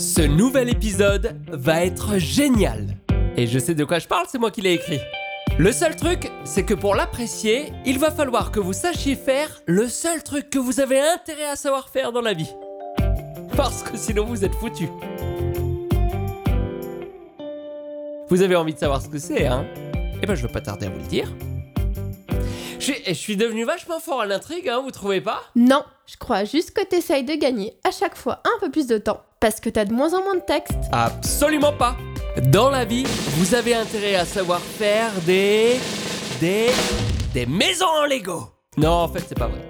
Ce nouvel épisode va être génial. Et je sais de quoi je parle, c'est moi qui l'ai écrit. Le seul truc, c'est que pour l'apprécier, il va falloir que vous sachiez faire le seul truc que vous avez intérêt à savoir faire dans la vie. Parce que sinon vous êtes foutu. Vous avez envie de savoir ce que c'est, hein? Eh ben je veux pas tarder à vous le dire. Je suis, je suis devenu vachement fort à l'intrigue, hein, vous trouvez pas? Non, je crois juste que t'essayes de gagner à chaque fois un peu plus de temps. Parce que t'as de moins en moins de texte. Absolument pas. Dans la vie, vous avez intérêt à savoir faire des. des. des maisons en Lego. Non, en fait, c'est pas vrai.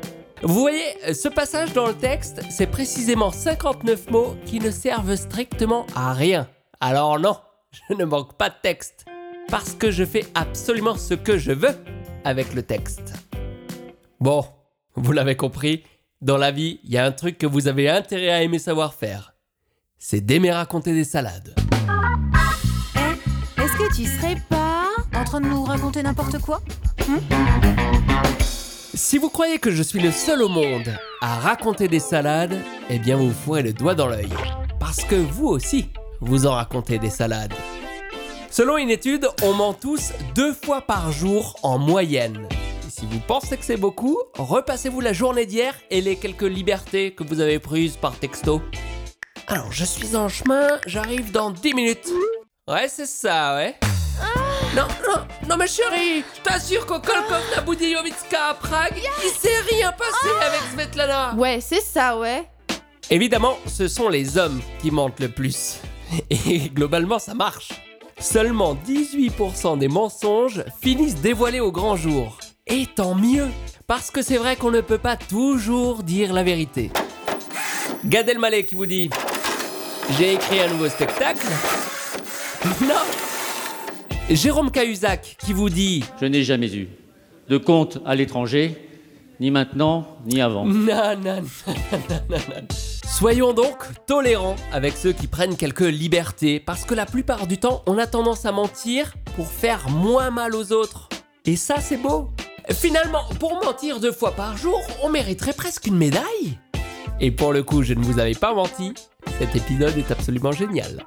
Vous voyez, ce passage dans le texte, c'est précisément 59 mots qui ne servent strictement à rien. Alors non, je ne manque pas de texte. Parce que je fais absolument ce que je veux avec le texte. Bon, vous l'avez compris, dans la vie, il y a un truc que vous avez intérêt à aimer savoir faire. C'est d'aimer raconter des salades. Est-ce que tu serais pas en train de nous raconter n'importe quoi? Si vous croyez que je suis le seul au monde à raconter des salades, eh bien vous fourrez le doigt dans l'œil. Parce que vous aussi, vous en racontez des salades. Selon une étude, on ment tous deux fois par jour en moyenne. Et si vous pensez que c'est beaucoup, repassez-vous la journée d'hier et les quelques libertés que vous avez prises par texto. Alors, je suis en chemin, j'arrive dans 10 minutes. Ouais, c'est ça, ouais. Non, non, non, ma chérie, je t'assure qu'au Kolkovna Budiovica à Prague, il s'est rien passé avec Svetlana. Ouais, c'est ça, ouais. Évidemment, ce sont les hommes qui mentent le plus. Et globalement, ça marche. Seulement 18% des mensonges finissent dévoilés au grand jour. Et tant mieux, parce que c'est vrai qu'on ne peut pas toujours dire la vérité. Gad Elmaleh qui vous dit J'ai écrit un nouveau spectacle. Non Jérôme Cahuzac qui vous dit Je n'ai jamais eu de compte à l'étranger, ni maintenant, ni avant. Non, non, non, non, non, non. Soyons donc tolérants avec ceux qui prennent quelques libertés, parce que la plupart du temps, on a tendance à mentir pour faire moins mal aux autres. Et ça, c'est beau. Finalement, pour mentir deux fois par jour, on mériterait presque une médaille. Et pour le coup, je ne vous avais pas menti, cet épisode est absolument génial.